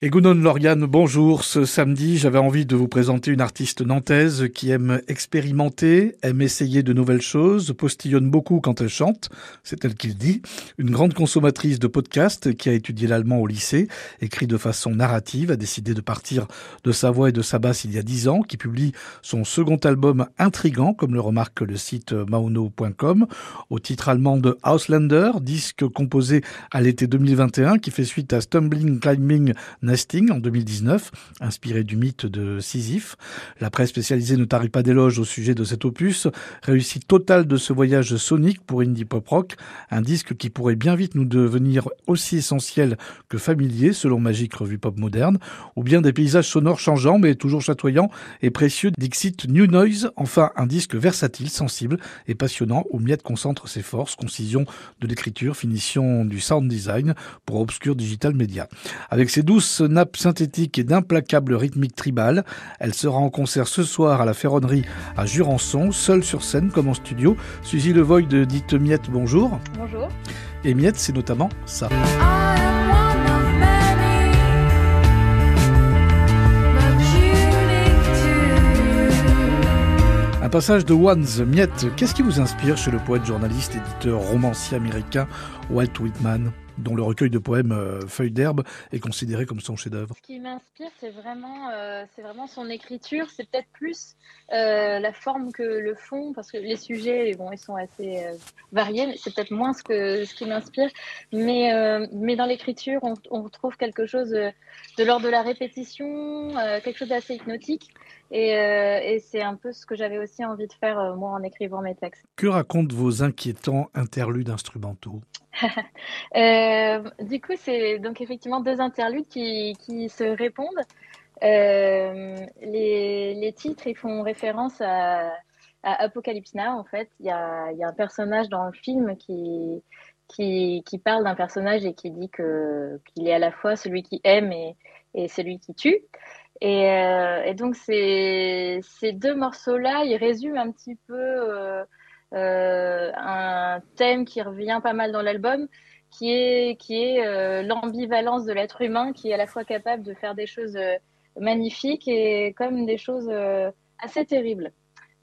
Et Lauriane, bonjour. Ce samedi, j'avais envie de vous présenter une artiste nantaise qui aime expérimenter, aime essayer de nouvelles choses, postillonne beaucoup quand elle chante, c'est elle qui le dit. Une grande consommatrice de podcasts qui a étudié l'allemand au lycée, écrit de façon narrative, a décidé de partir de sa voix et de sa basse il y a dix ans, qui publie son second album intrigant, comme le remarque le site mauno.com, au titre allemand de Auslander, disque composé à l'été 2021 qui fait suite à Stumbling Climbing Nesting en 2019, inspiré du mythe de Sisyphe. La presse spécialisée ne tarit pas d'éloges au sujet de cet opus. Réussite totale de ce voyage sonique pour indie pop rock, un disque qui pourrait bien vite nous devenir aussi essentiel que familier selon Magique Revue Pop Moderne, ou bien des paysages sonores changeants mais toujours chatoyants et précieux Dixit New Noise, enfin un disque versatile, sensible et passionnant où Miette concentre ses forces, concision de l'écriture, finition du sound design pour Obscure Digital Media. Avec ses douces nappe synthétique et d'implacables rythmiques tribales. Elle sera en concert ce soir à la Ferronnerie à Jurançon, seule sur scène comme en studio. Suzy Levoy de Dite Miette, bonjour. Bonjour. Et Miette, c'est notamment ça. Un passage de One's Miette, qu'est-ce qui vous inspire chez le poète, journaliste, éditeur, romancier américain Walt Whitman? Dont le recueil de poèmes euh, Feuilles d'herbe est considéré comme son chef-d'œuvre Ce qui m'inspire, c'est vraiment, euh, c'est vraiment son écriture. C'est peut-être plus euh, la forme que le fond, parce que les sujets, bon, ils sont assez variés, mais c'est peut-être moins ce, que, ce qui m'inspire. Mais, mais dans l'écriture, on, on, retrouve quelque chose de l'ordre de la répétition, quelque chose d'assez hypnotique. Et, et c'est un peu ce que j'avais aussi envie de faire, moi, en écrivant mes textes. Que racontent vos inquiétants interludes instrumentaux? Euh, du coup, c'est donc effectivement deux interludes qui, se répondent. Euh, les, titres, ils font référence à, Apocalypse Now, en fait. Il y a, un personnage dans le film qui, qui, parle d'un personnage et qui dit qu'il est à la fois celui qui aime et, et celui qui tue. Et, euh, et donc, ces, ces deux morceaux-là, ils résument un petit peu un thème qui revient pas mal dans l'album, qui est, qui est euh, l'ambivalence de l'être humain, qui est à la fois capable de faire des choses euh, magnifiques et comme des choses assez terribles.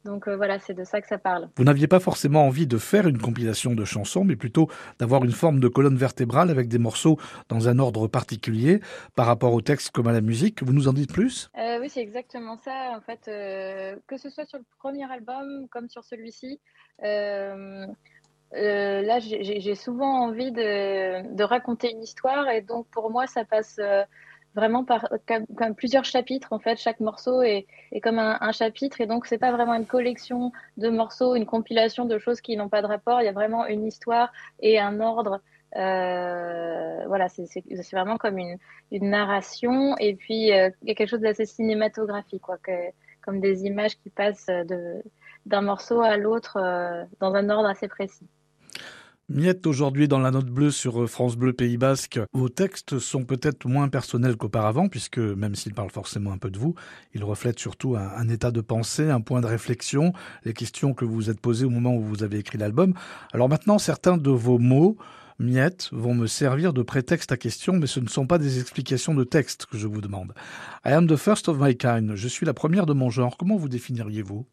Donc voilà, c'est de ça que ça parle. Vous n'aviez pas forcément envie de faire une compilation de chansons, mais plutôt d'avoir une forme de colonne vertébrale avec des morceaux dans un ordre particulier par rapport au texte comme à la musique. Vous nous en dites plus? Euh, C'est exactement ça. En fait, euh, que ce soit sur le premier album comme sur celui-ci, euh, euh, là, j'ai souvent envie de, raconter une histoire et donc pour moi, ça passe vraiment par plusieurs chapitres en fait. Chaque morceau est, est comme un, un, chapitre et donc c'est pas vraiment une collection de morceaux, une compilation de choses qui n'ont pas de rapport. Il y a vraiment une histoire et un ordre. Euh, voilà, c'est vraiment comme une, narration et puis euh, il y a quelque chose d'assez cinématographique, quoi, comme des images qui passent d'un morceau à l'autre euh, dans un ordre assez précis. Miette, aujourd'hui dans la note bleue sur France Bleu Pays Basque, vos textes sont peut-être moins personnels qu'auparavant, puisque même s'ils parlent forcément un peu de vous, ils reflètent surtout un, état de pensée, un point de réflexion, les questions que vous vous êtes posées au moment où vous avez écrit l'album. Alors maintenant, certains de vos mots, Miette, vont me servir de prétexte à question, mais ce ne sont pas des explications de texte que je vous demande. I am the first of my kind. Je suis la première de mon genre. Comment vous définiriez-vous?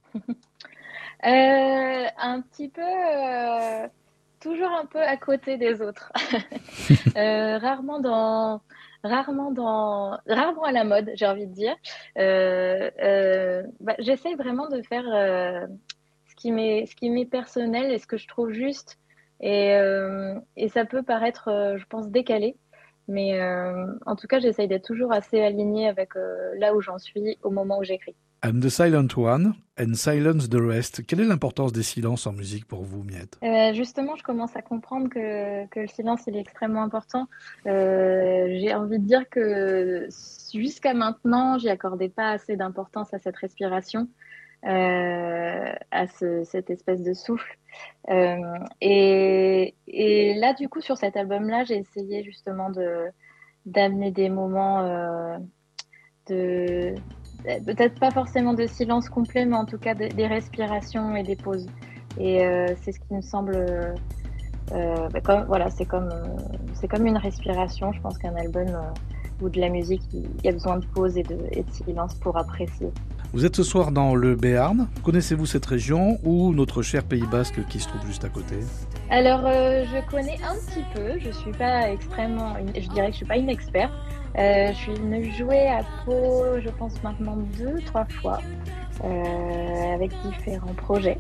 Euh, un petit peu, euh, toujours un peu à côté des autres. euh, rarement dans, rarement dans, rarement à la mode, j'ai envie de dire. Bah, J'essaie vraiment de faire ce qui m'est personnel et ce que je trouve juste. Et, et ça peut paraître, je pense, décalé. Mais en tout cas, j'essaye d'être toujours assez alignée avec là où j'en suis au moment où j'écris. I'm the silent one and silence the rest. Quelle est l'importance des silences en musique pour vous, Miette? Euh, Justement, je commence à comprendre que, que le silence il est extrêmement important. Euh, J'ai envie de dire que jusqu'à maintenant, j'y accordais pas assez d'importance à cette respiration, euh, à ce, cette espèce de souffle. Euh, et, là, du coup, sur cet album-là, j'ai essayé justement de d'amener des moments euh, de peut-être pas forcément de silence complet, mais en tout cas des, respirations et des pauses. Et c'est ce qui me semble, bah, comme, voilà, c'est comme, c'est comme une respiration. Je pense qu'un album, ou de la musique, il y a besoin de pause et de silence pour apprécier. Vous êtes ce soir dans le Béarn. Connaissez-vous cette région ou notre cher Pays Basque qui se trouve juste à côté? Alors, euh, je connais un petit peu. Je suis pas extrêmement, je dirais que je suis pas une experte. Euh, je suis venue jouer à Pau, je pense maintenant deux, trois fois, euh, avec différents projets.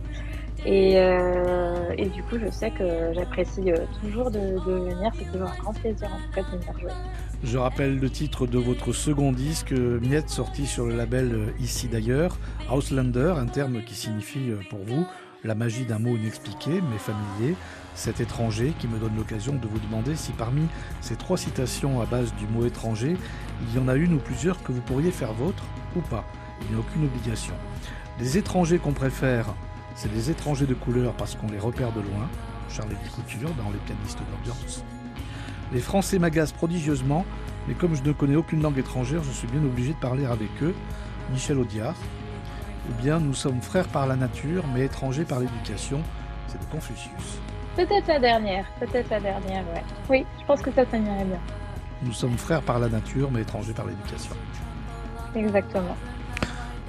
Et, euh, et, du coup, je sais que j'apprécie euh, toujours de, de venir. C'est toujours un grand plaisir en tout cas de venir jouer. Je rappelle le titre de votre second disque, Miette, sorti sur le label euh, Ici d'ailleurs, Auslander, un terme qui signifie pour vous la magie d'un mot inexpliqué mais familier, cet étranger qui me donne l'occasion de vous demander si parmi ces trois citations à base du mot étranger, il y en a une ou plusieurs que vous pourriez faire vôtre ou pas. Il n'y a aucune obligation. Les étrangers qu'on préfère c'est des étrangers de couleur parce qu'on les repère de loin, Charles Couture dans Les pianistes d'ambiance. Les Français m'agacent prodigieusement, mais comme je ne connais aucune langue étrangère, je suis bien obligé de parler avec eux, Michel Audiard. Ou bien nous sommes frères par la nature, mais étrangers par l'éducation, c'est de Confucius. Peut-être la dernière, peut-être la dernière, ouais. Oui, je pense que ça, ça m'irait bien. Nous sommes frères par la nature, mais étrangers par l'éducation. Exactement.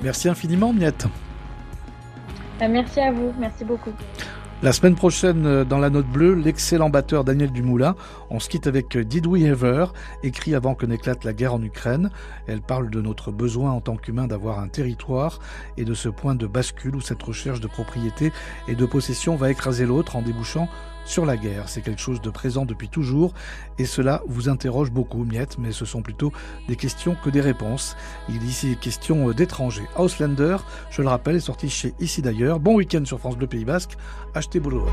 Merci infiniment, Miette. Euh, merci à vous, merci beaucoup. La semaine prochaine, euh, dans la note bleue, l'excellent batteur Daniel Dumoulin. On se quitte avec euh, Did We Ever, écrit avant que n'éclate la guerre en Ukraine. Elle parle de notre besoin en tant qu'humain d'avoir un territoire et de ce point de bascule où cette recherche de propriété et de possession va écraser l'autre en débouchant sur la guerre. C'est quelque chose de présent depuis toujours et cela vous interroge beaucoup, Miette, mais ce sont plutôt des questions que des réponses. Il est ici question d'étrangers. Auslander, je le rappelle, est sorti chez Ici d'ailleurs. Bon week-end sur France Bleu Pays Basque. Achetez boulot.